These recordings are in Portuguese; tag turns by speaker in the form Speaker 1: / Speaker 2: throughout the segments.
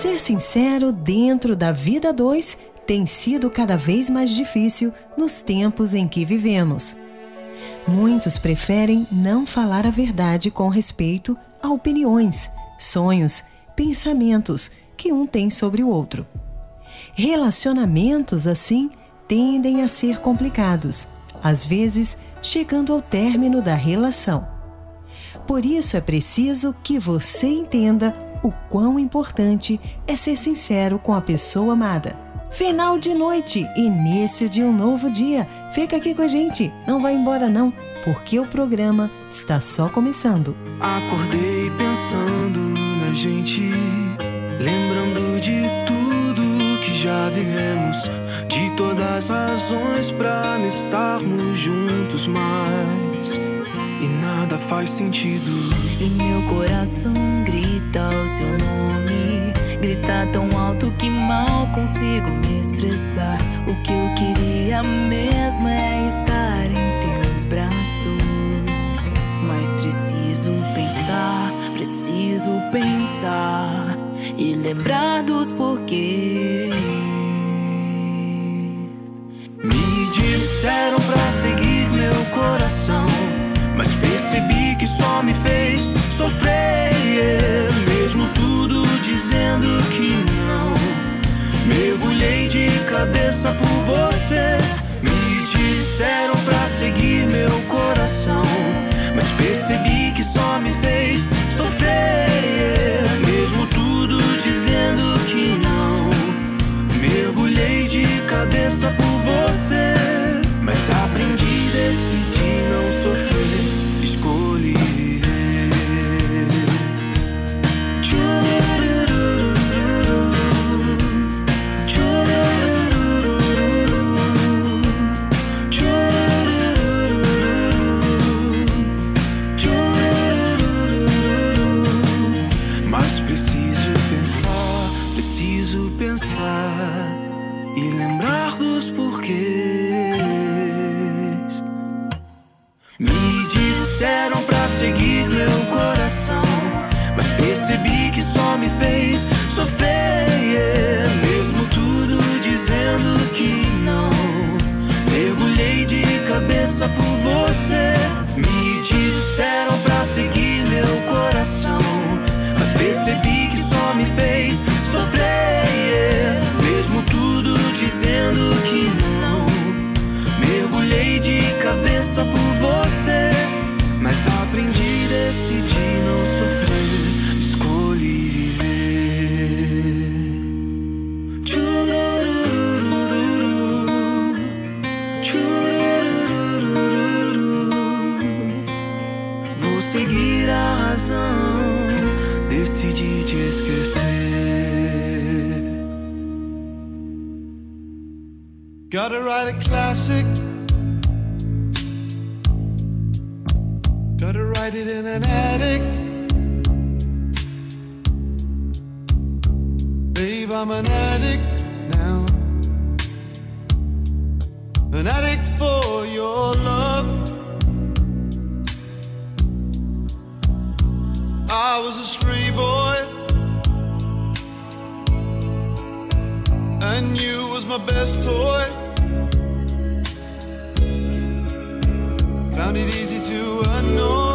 Speaker 1: Ser sincero dentro da vida dois tem sido cada vez mais difícil nos tempos em que vivemos. Muitos preferem não falar a verdade com respeito a opiniões, sonhos, pensamentos que um tem sobre o outro. Relacionamentos assim tendem a ser complicados, às vezes chegando ao término da relação. Por isso é preciso que você entenda o quão importante é ser sincero com a pessoa amada. Final de noite, início de um novo dia. Fica aqui com a gente, não vai embora não, porque o programa está só começando.
Speaker 2: Acordei pensando na gente, lembrando de tudo que já vivemos, de todas as razões para não estarmos juntos mais. E nada faz sentido.
Speaker 3: E meu coração grita o seu nome. Grita tão alto que mal consigo me expressar. O que eu queria mesmo é estar em teus braços. Mas preciso pensar, preciso pensar e lembrar dos porquês.
Speaker 2: Me disseram pra seguir meu coração, mas percebi que só me fez sofrer. Dizendo que não, mergulhei de cabeça por você. Me disseram pra cabeça por você. Mas aprendi, decidi não sofrer, escolhi viver. Vou seguir a razão, decidi te esquecer.
Speaker 4: Gotta write a classic. It in an attic. Babe, I'm an addict now. An addict for your love. I was a stray boy. And you was my best toy. Found it easy to annoy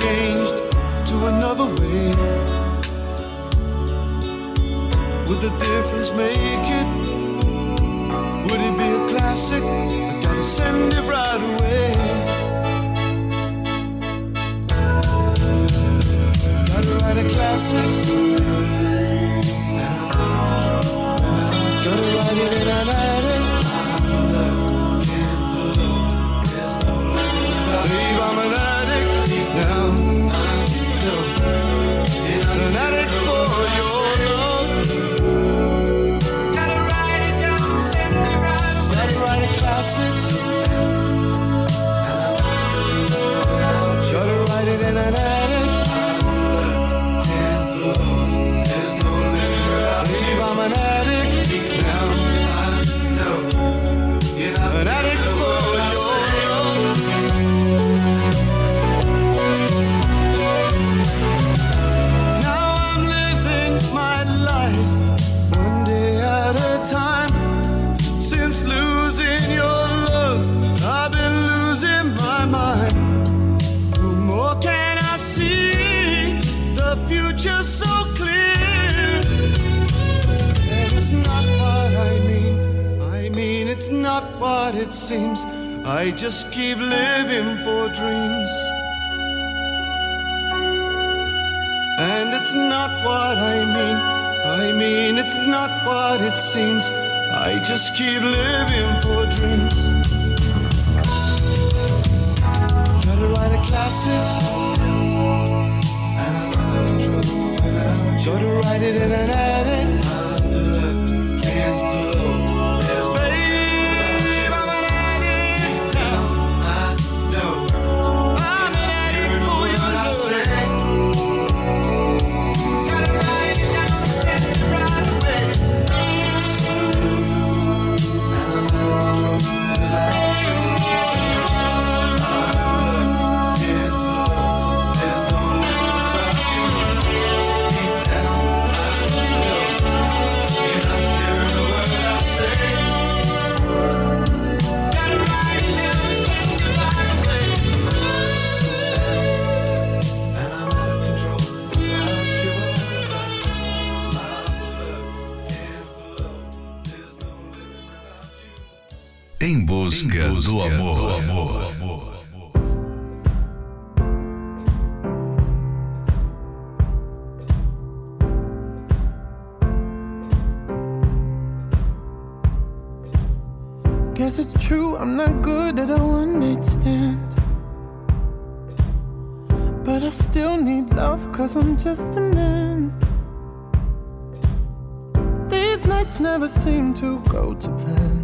Speaker 4: changed to another way? Would the difference make it? Would it be a classic? I gotta send it right away. Gotta write a classic. Gotta write it in an hour.
Speaker 5: Just keep living busca, do amor. Do amor.
Speaker 6: Guess it's true, I'm not good at a one night stand. But I still need love, cause I'm just a man. These nights never seem to go to plan.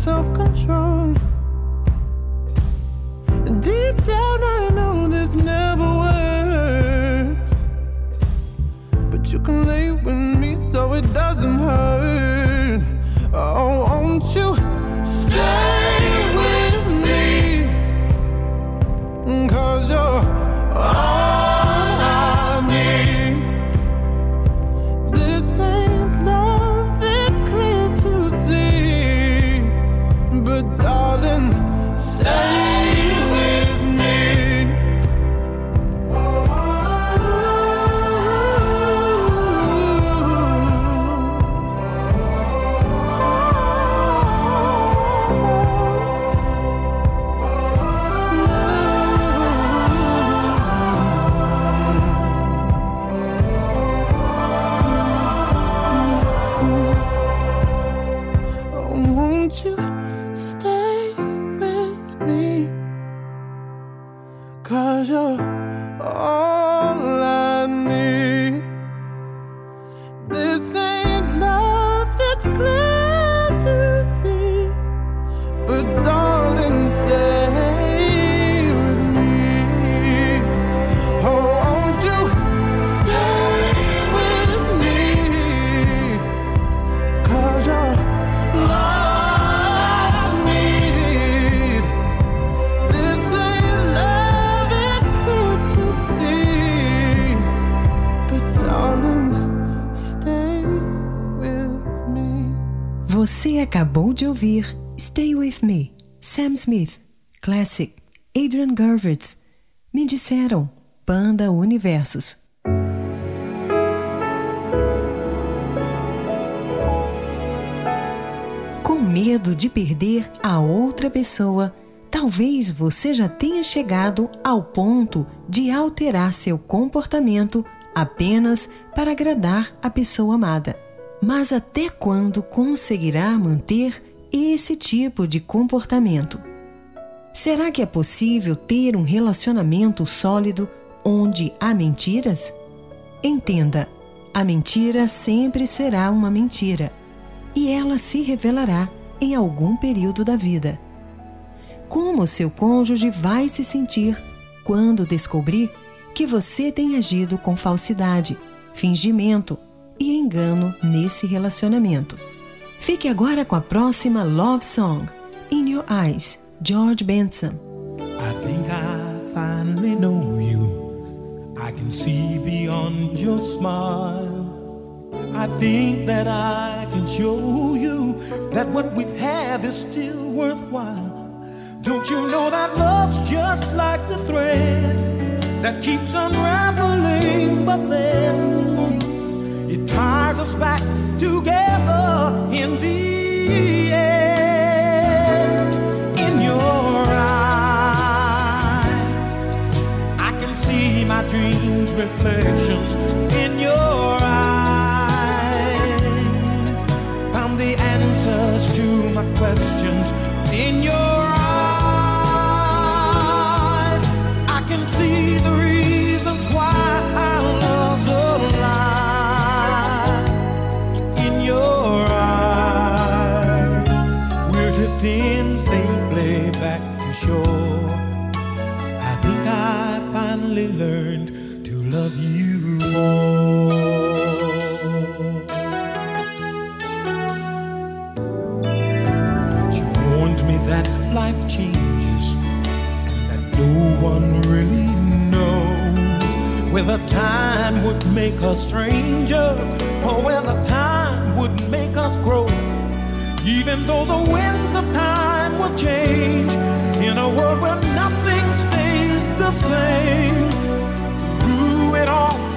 Speaker 1: self-control. De ouvir Stay With Me, Sam Smith, Classic, Adrian Gervitz. Me disseram, Banda Universos. Com medo de perder a outra pessoa, talvez você já tenha chegado ao ponto de alterar seu comportamento apenas para agradar a pessoa amada. Mas até quando conseguirá manter esse tipo de comportamento? Será que é possível ter um relacionamento sólido onde há mentiras? Entenda, a mentira sempre será uma mentira e ela se revelará em algum período da vida. Como seu cônjuge vai se sentir quando descobrir que você tem agido com falsidade, fingimento e engano nesse relacionamento. Fique agora com a próxima Love Song, In Your Eyes, George Benson.
Speaker 7: I think I finally know you. I can see beyond your smile. I think that I can show you that what we have is still worthwhile. Don't you know that love's just like the thread that keeps unraveling, but then it ties us back together in the end. In your eyes, I can see my dreams' reflections in your eyes. Found the answers to my questions in your eyes. I can see the whether time would make us strangers or whether time would make us grow. Even though the winds of time will change in a world where nothing stays the same, through it all,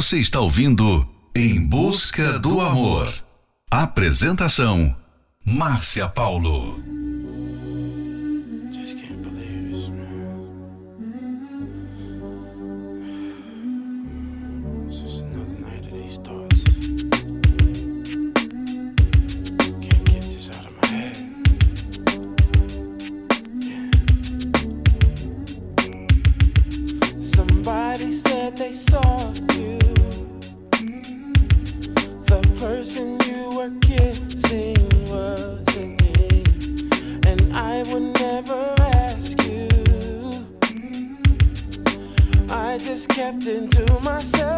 Speaker 8: Você está ouvindo Em Busca do Amor. Apresentação: Márcia Paulo.
Speaker 9: Just can't
Speaker 10: kissing me. And I would never ask you. I just kept it to myself.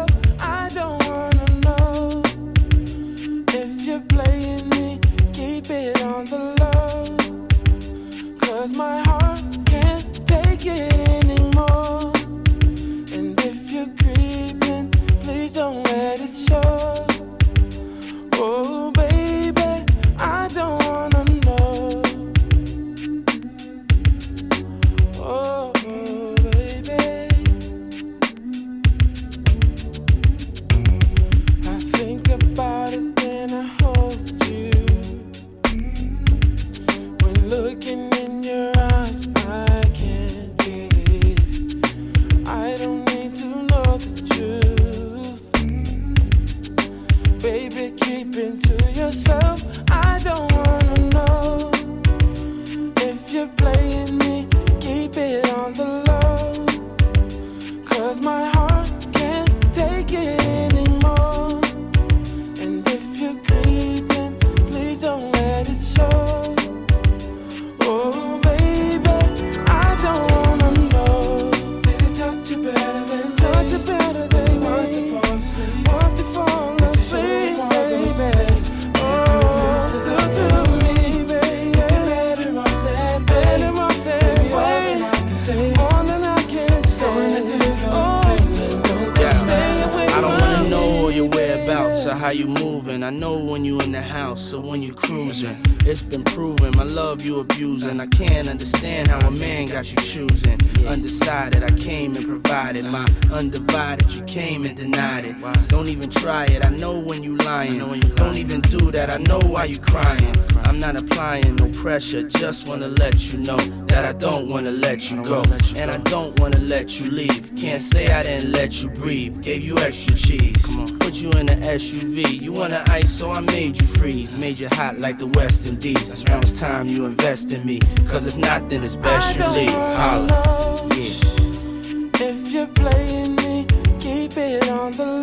Speaker 11: House, so when you cruising, it's been proven my love you abusing. I can't understand how a man got you choosing. Undecided, I came and provided my undivided. You came and denied it. Don't even try it. I know when you lying. Don't even do that. I know why you crying. I'm not applying no pressure. Just wanna let you know that I don't wanna let you go, and I don't wanna let you leave. Can't say I didn't let you breathe. Gave you extra cheese. Put you in the SUV. You wanna ice, so I made you freeze. Made you hot like the West Indies. Now it's time you invest in me. Cause if not, then it's best you leave. Holla.
Speaker 10: Yeah. If you're playing me, keep it on the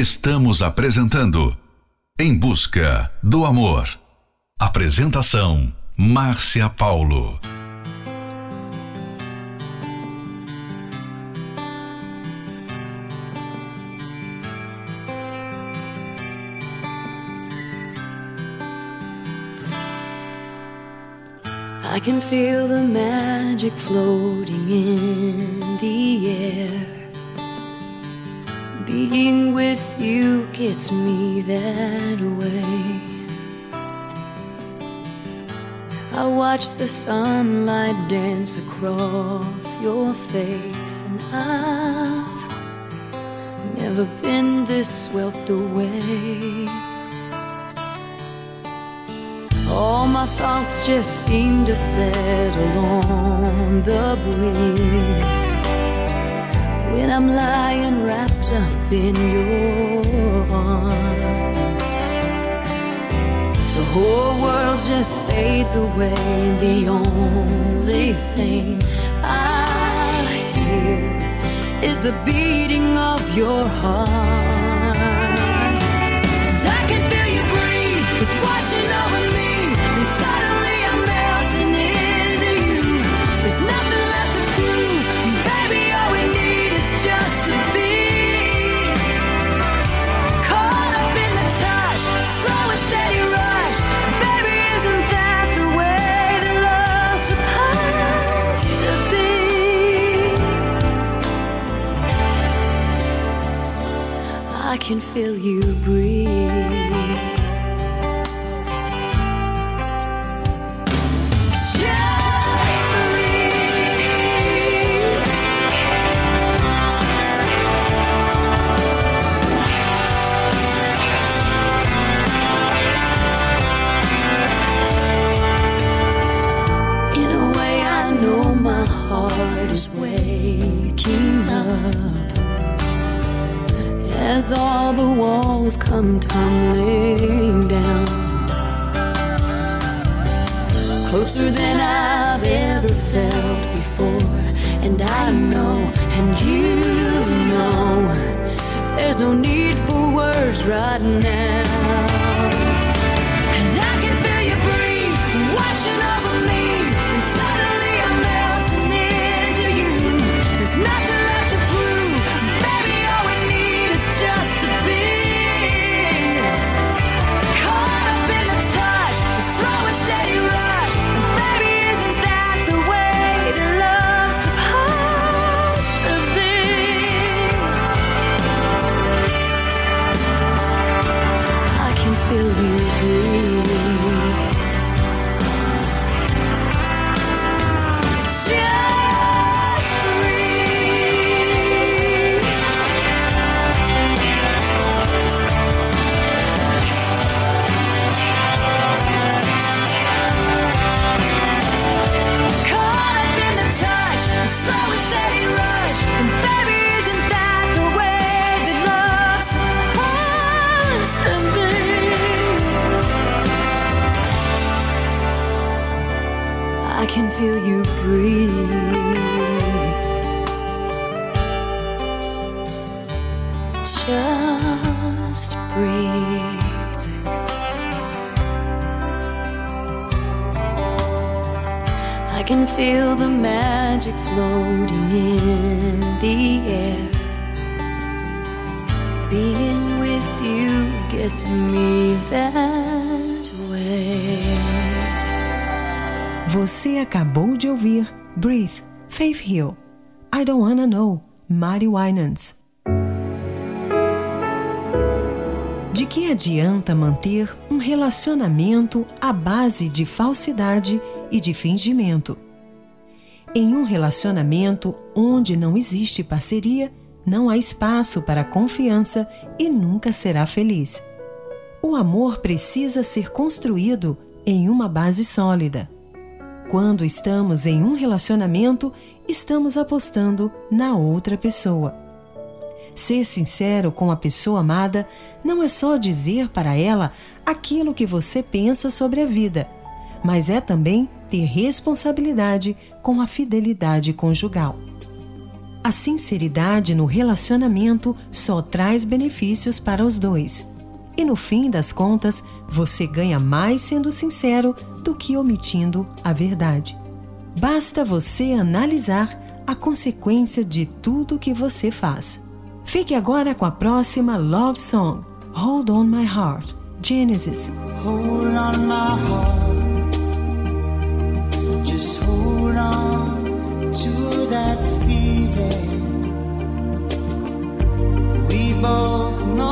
Speaker 8: Estamos apresentando Em Busca do Amor. Apresentação: Márcia Paulo.
Speaker 12: I can feel the magic floating in the air. Being with you gets me that way. I watch the sunlight dance across your face, and I've never been this swept away. All my thoughts just seem to settle on the breeze when I'm lying wrapped up in your arms. The whole world just fades away, and the only thing I hear is the beating of your heart. Can feel you breathe. Feel the magic floating in the air. Being with you gets me that way.
Speaker 1: Você acabou de ouvir Breathe, Faith Hill. I Don't Wanna Know, Mari Winans. De que adianta manter um relacionamento à base de falsidade e de fingimento? Em um relacionamento onde não existe parceria, não há espaço para confiança e nunca será feliz. O amor precisa ser construído em uma base sólida. Quando estamos em um relacionamento, estamos apostando na outra pessoa. Ser sincero com a pessoa amada não é só dizer para ela aquilo que você pensa sobre a vida, mas é também ter responsabilidade com a fidelidade conjugal. A sinceridade no relacionamento só traz benefícios para os dois. E no fim das contas, você ganha mais sendo sincero do que omitindo a verdade. Basta você analisar a consequência de tudo que você faz. Fique agora com a próxima Love Song, Hold On My Heart, Genesis.
Speaker 13: Just hold on to that feeling. We both know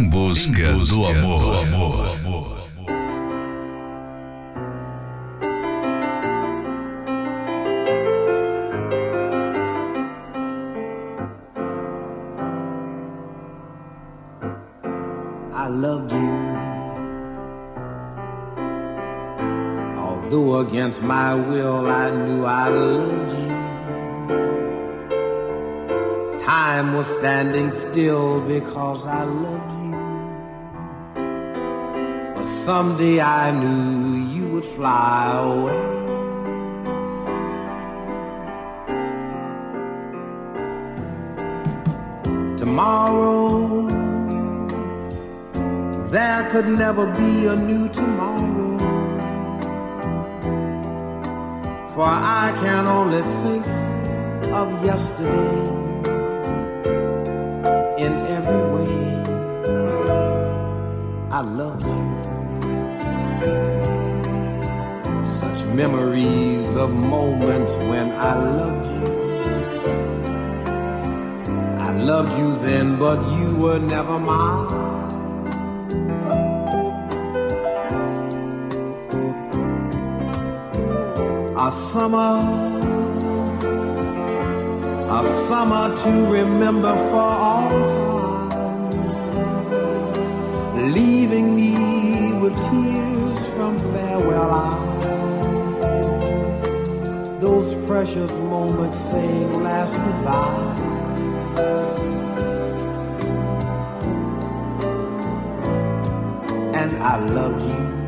Speaker 5: busca, do amor. Do amor.
Speaker 14: I loved you. Although against my will, I knew I loved you. Time was standing still because I loved you. Someday I knew you would fly away. Tomorrow, there could never be a new tomorrow. For I can only think of yesterday in every way. I love you. Memories of moments when I loved you. I loved you then, but you were never mine. A summer, a summer to remember for all time, precious moments saying last goodbye. And
Speaker 15: I loved you.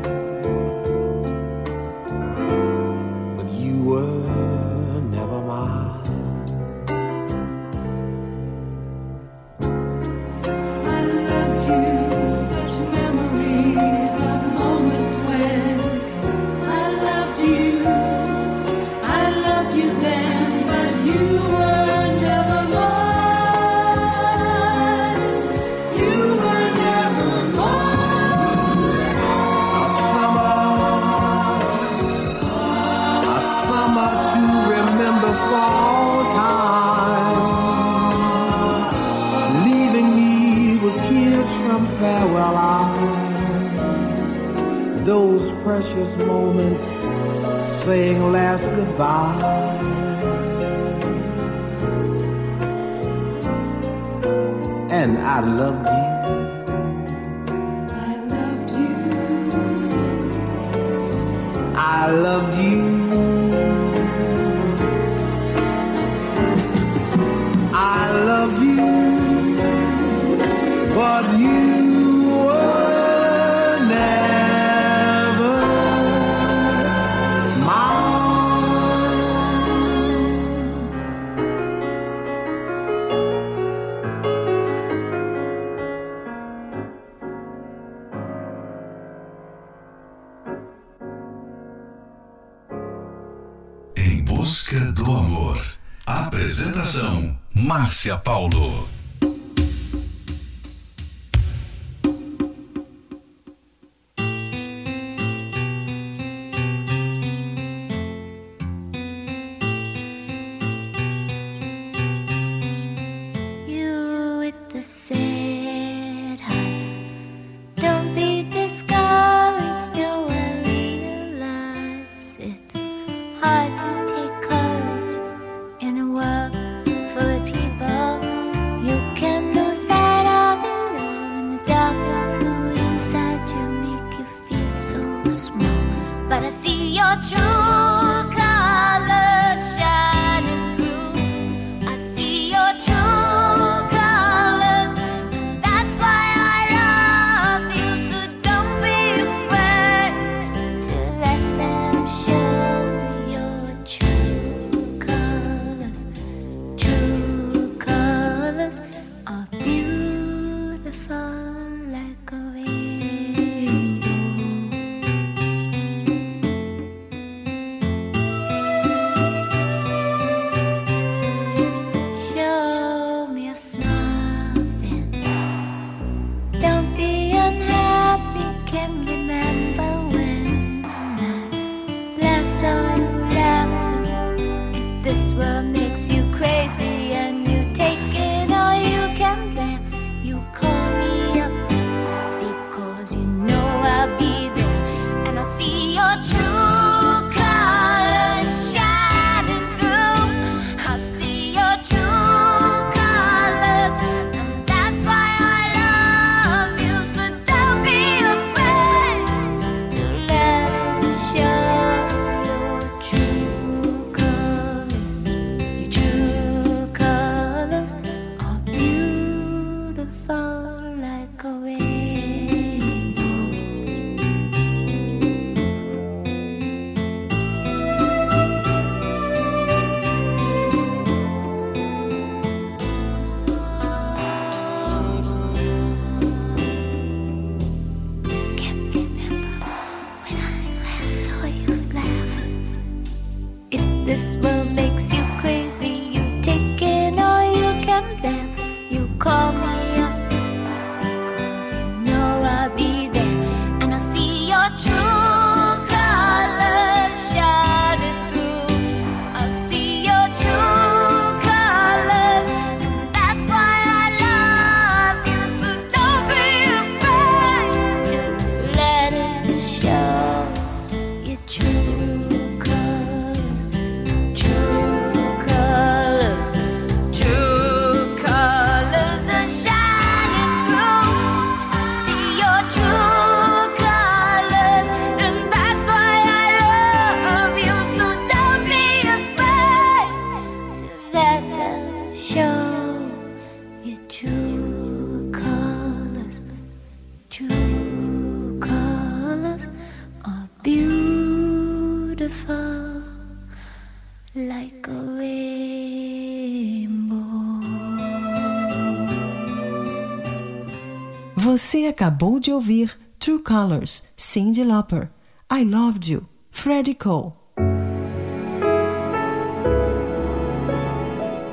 Speaker 1: Você acabou de ouvir True Colors, Cyndi Lauper, I Loved You, Freddie Cole.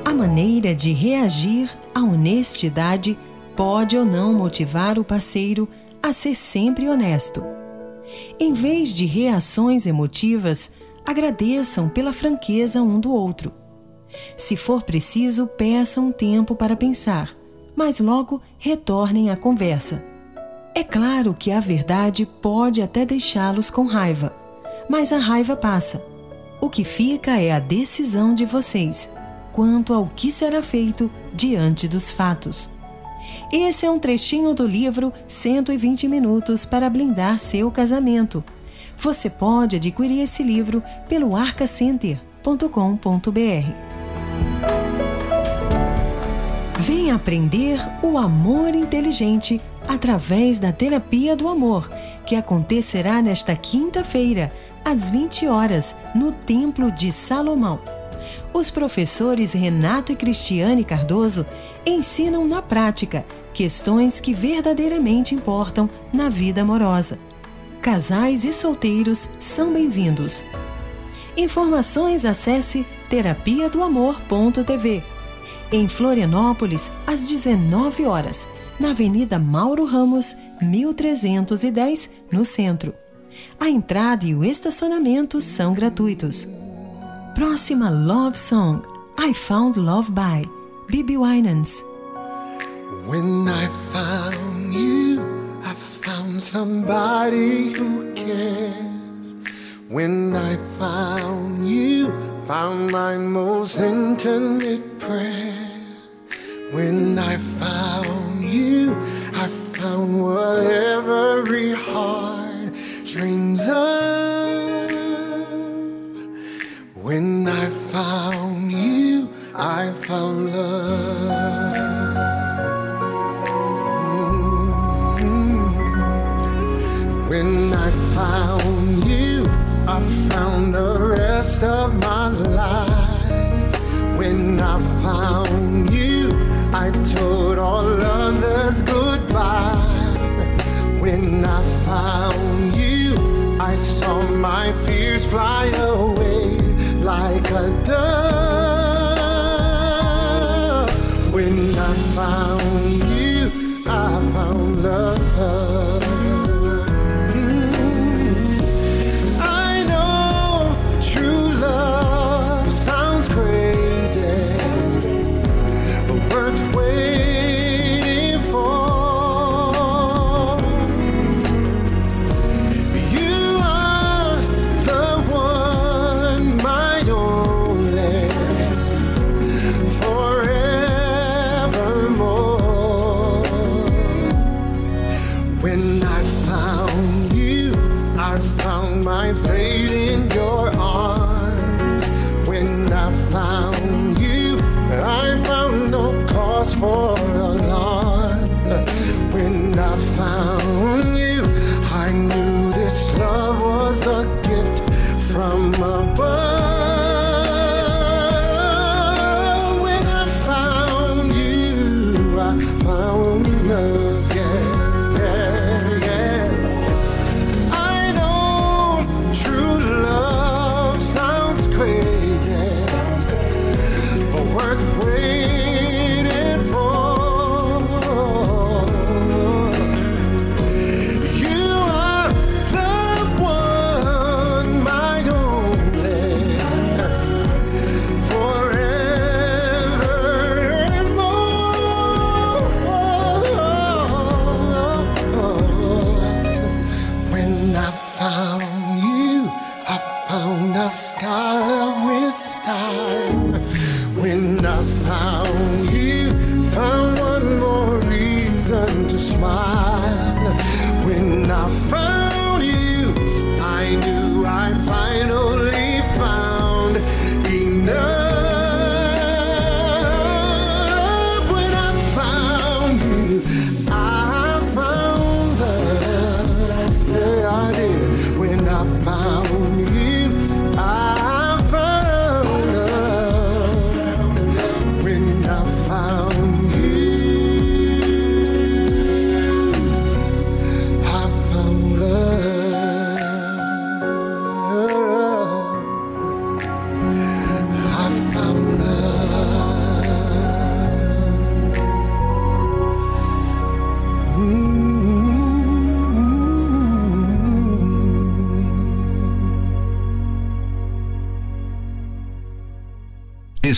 Speaker 1: A maneira de reagir à honestidade pode ou não motivar o parceiro a ser sempre honesto. Em vez de reações emotivas, agradeçam pela franqueza um do outro. Se for preciso, peçam um tempo para pensar, mas logo retornem à conversa. É claro que a verdade pode até deixá-los com raiva, mas a raiva passa. O que fica é a decisão de vocês quanto ao que será feito diante dos fatos. Esse é um trechinho do livro 120 Minutos para Blindar Seu Casamento. Você pode adquirir esse livro pelo arcacenter.com.br. Venha aprender o amor inteligente através da Terapia do Amor, que acontecerá nesta quinta-feira, às 20 horas, no Templo de Salomão. Os professores Renato e Cristiane Cardoso ensinam na prática questões que verdadeiramente importam na vida amorosa. Casais e solteiros são bem-vindos. Informações acesse terapia do amor.tv. Em Florianópolis, às 19 horas, na Avenida Mauro Ramos, 1310, no centro. A entrada e o estacionamento são gratuitos. Próxima Love Song: I Found Love by Bibi Winans.
Speaker 4: When I found you, I found somebody who cares. When I found you, found my most intimate prayer. When I found you, I found what every heart dreams of. When I found you, I found love. flying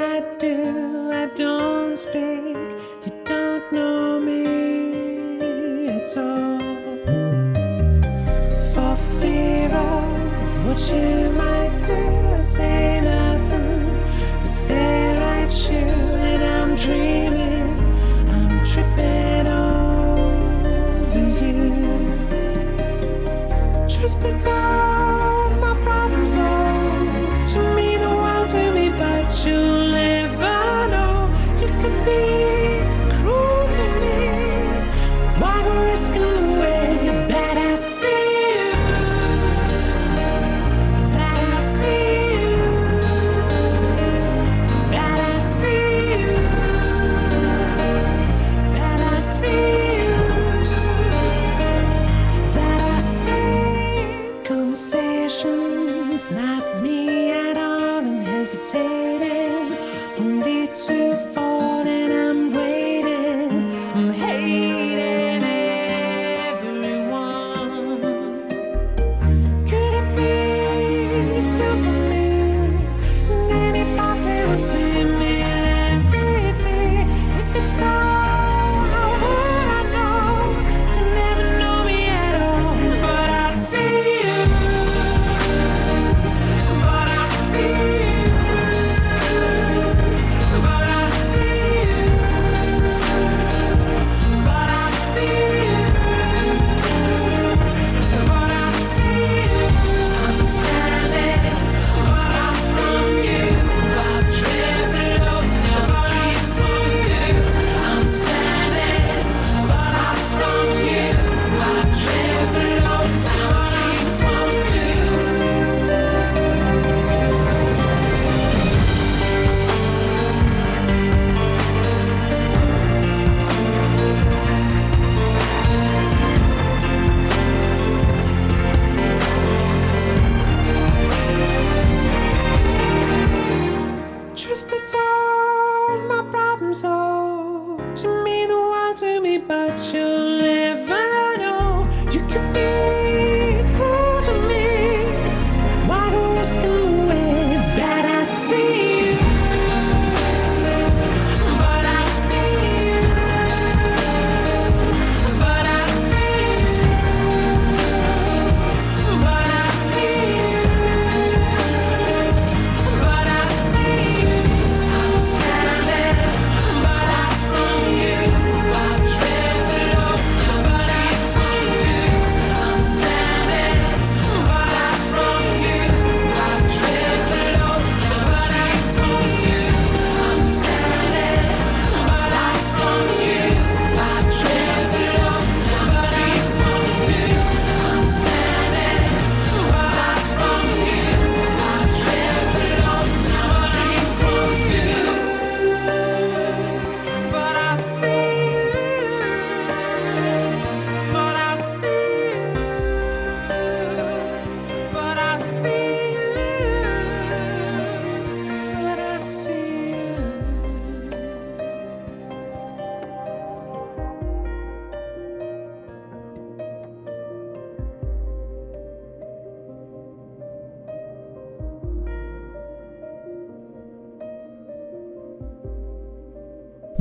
Speaker 16: I do, I don't speak. You don't know me at all. For fear of what you might do, I say nothing but stare at you, and I'm dreaming, I'm tripping over you. Truth be told.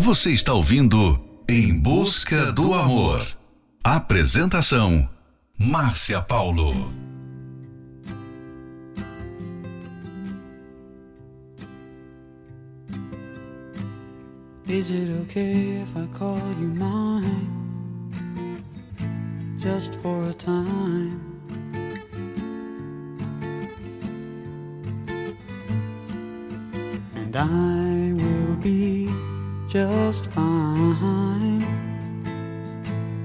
Speaker 5: Você está ouvindo Em Busca do Amor. Apresentação: Márcia Paulo.
Speaker 17: Is it okay if I call you mine? Just for a time. And I will be just fine.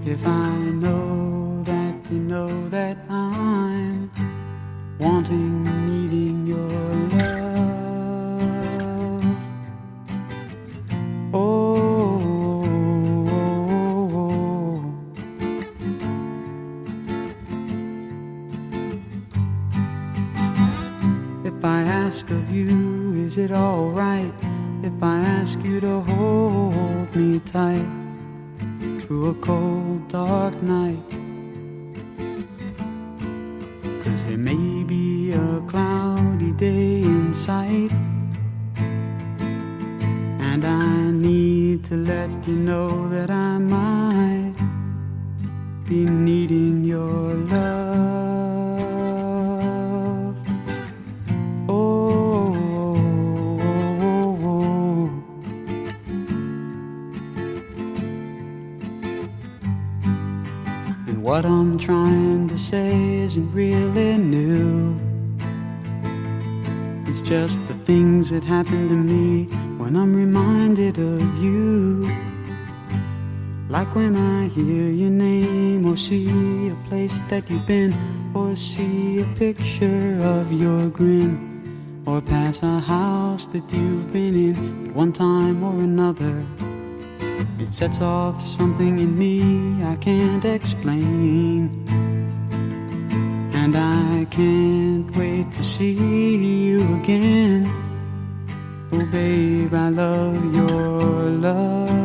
Speaker 17: If I know that you know that I'm wanting, Like when I hear your name or see a place that you've been or see a picture of your grin or pass a house that you've been in at one time or another. It sets off something in me I can't explain. And I can't wait to see you again. Oh, babe, I love your love.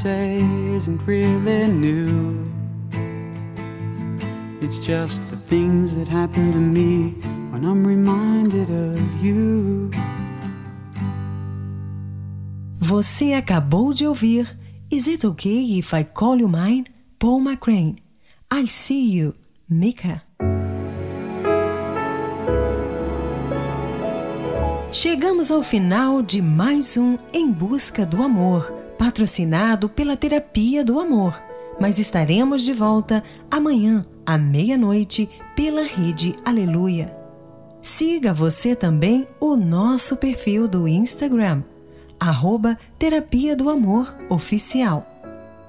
Speaker 17: Say isn't really new. It's just the things that happen to me when I'm reminded of you.
Speaker 1: Você acabou de ouvir Is It Okay If I Call You Mine? Paul McCrane. I See You, Mika. Chegamos ao final de mais um Em Busca do Amor, patrocinado pela Terapia do Amor. Mas estaremos de volta amanhã, à meia-noite, pela rede Aleluia. Siga você também o nosso perfil do Instagram, arroba Terapia do Amor Oficial.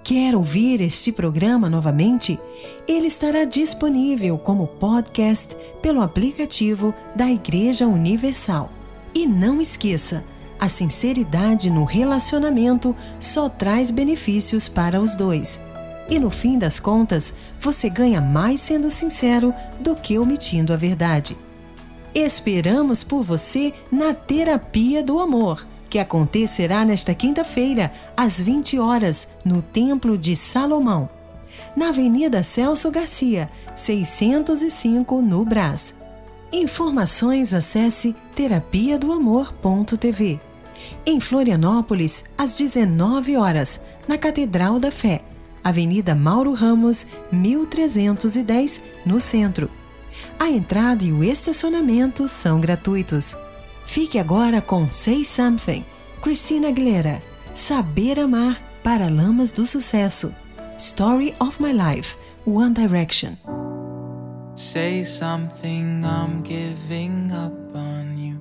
Speaker 1: Quer ouvir este programa novamente? Ele estará disponível como podcast pelo aplicativo da Igreja Universal. E não esqueça, a sinceridade no relacionamento só traz benefícios para os dois. E no fim das contas, você ganha mais sendo sincero do que omitindo a verdade. Esperamos por você na Terapia do Amor, que acontecerá nesta quinta-feira, às 20 horas, no Templo de Salomão, na Avenida Celso Garcia, 605, no Brás. Informações acesse terapia do amor.tv. Em Florianópolis, às 19 horas, na Catedral da Fé, Avenida Mauro Ramos, 1310, no centro. A entrada e o estacionamento são gratuitos. Fique agora com Say Something, Christina Aguilera, Saber Amar para Lamas do Sucesso, Story of My Life, One Direction.
Speaker 18: Say something, I'm giving up on you.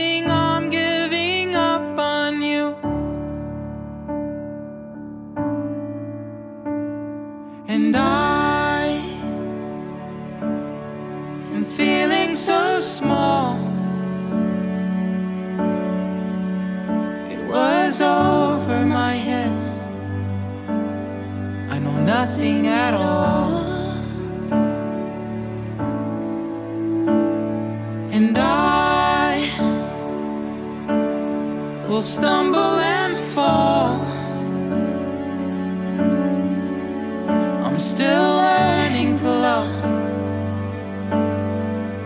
Speaker 18: small. It was over my head. I know nothing at all. And I will stumble and fall.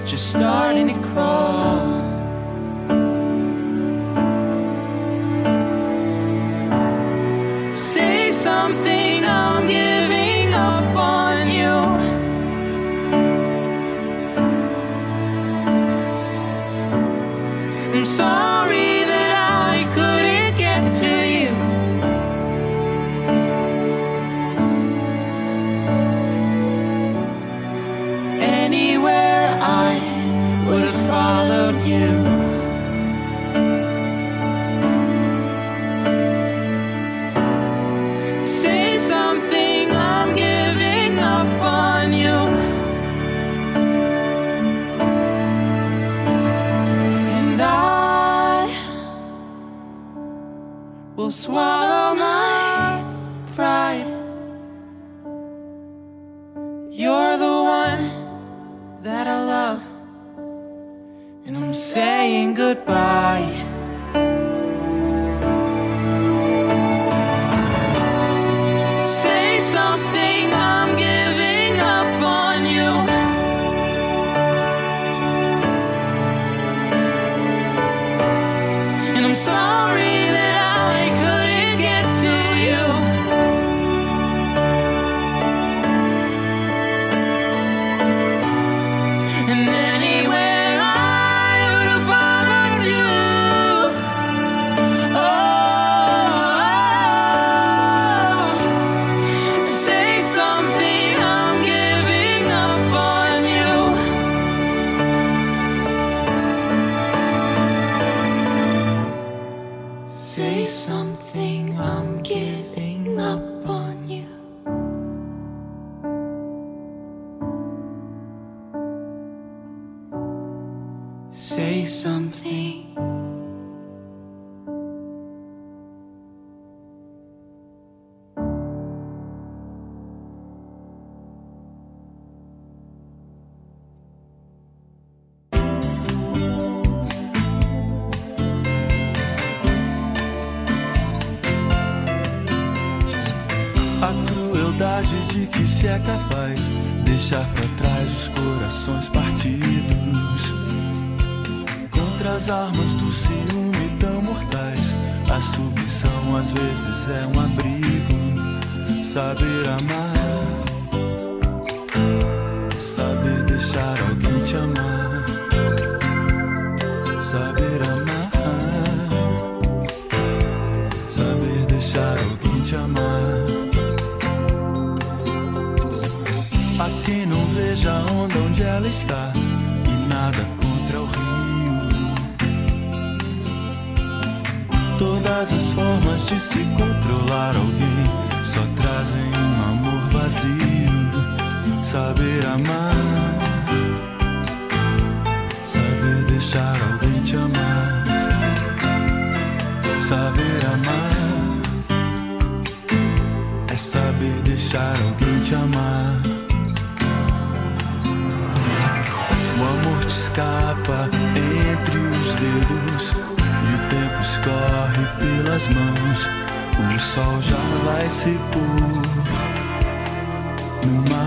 Speaker 18: just starting to crawl. swallow. something I'm
Speaker 2: no matter.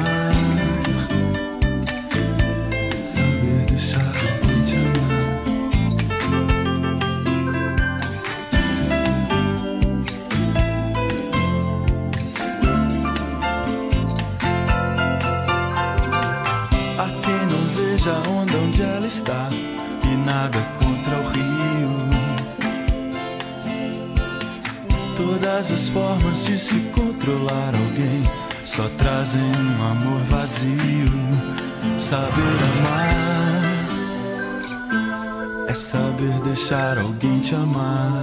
Speaker 2: deixar alguém te amar,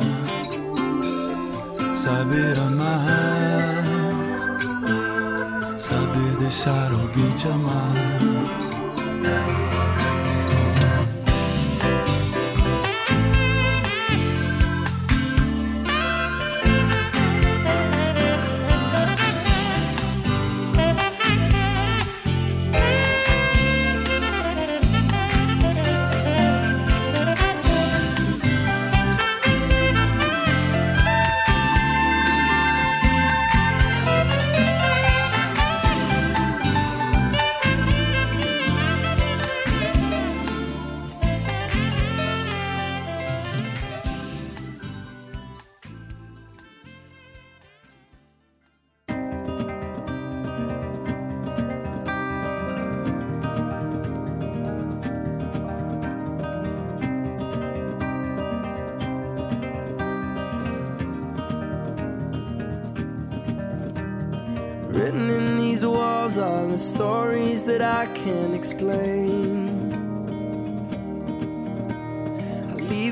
Speaker 2: saber amar, saber deixar alguém te amar.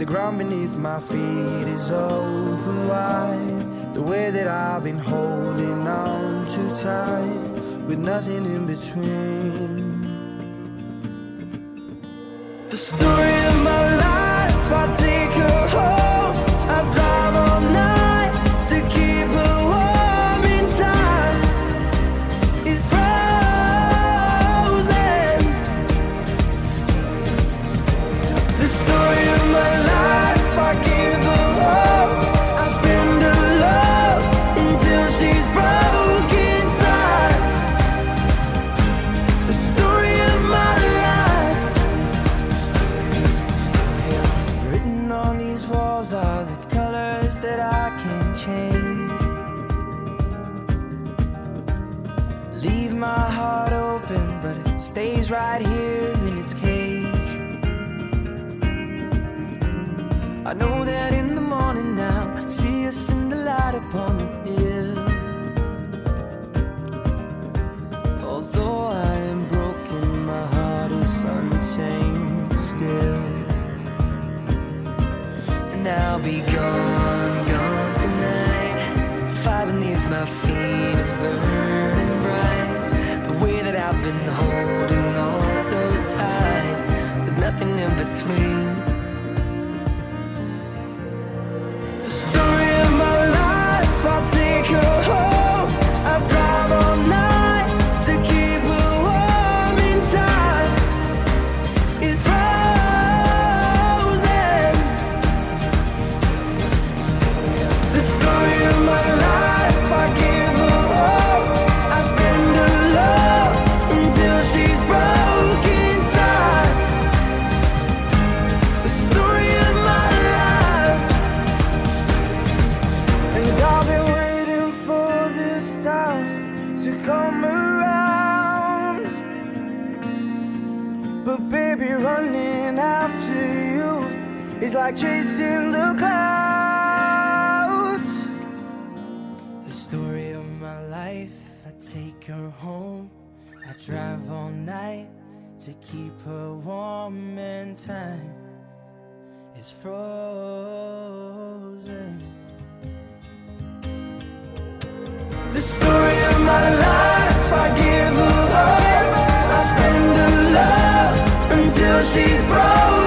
Speaker 12: The ground beneath my feet is open wide. The way that I've been holding on too tight, with nothing in between. The story of my life, I take right here in its cage. I know that in the morning now, see us in the light upon the hill. Although I am broken, my heart is untamed still. And I'll be gone night to keep her warm and time is frozen. The story of my life, I give her all, I spend her love until she's broken.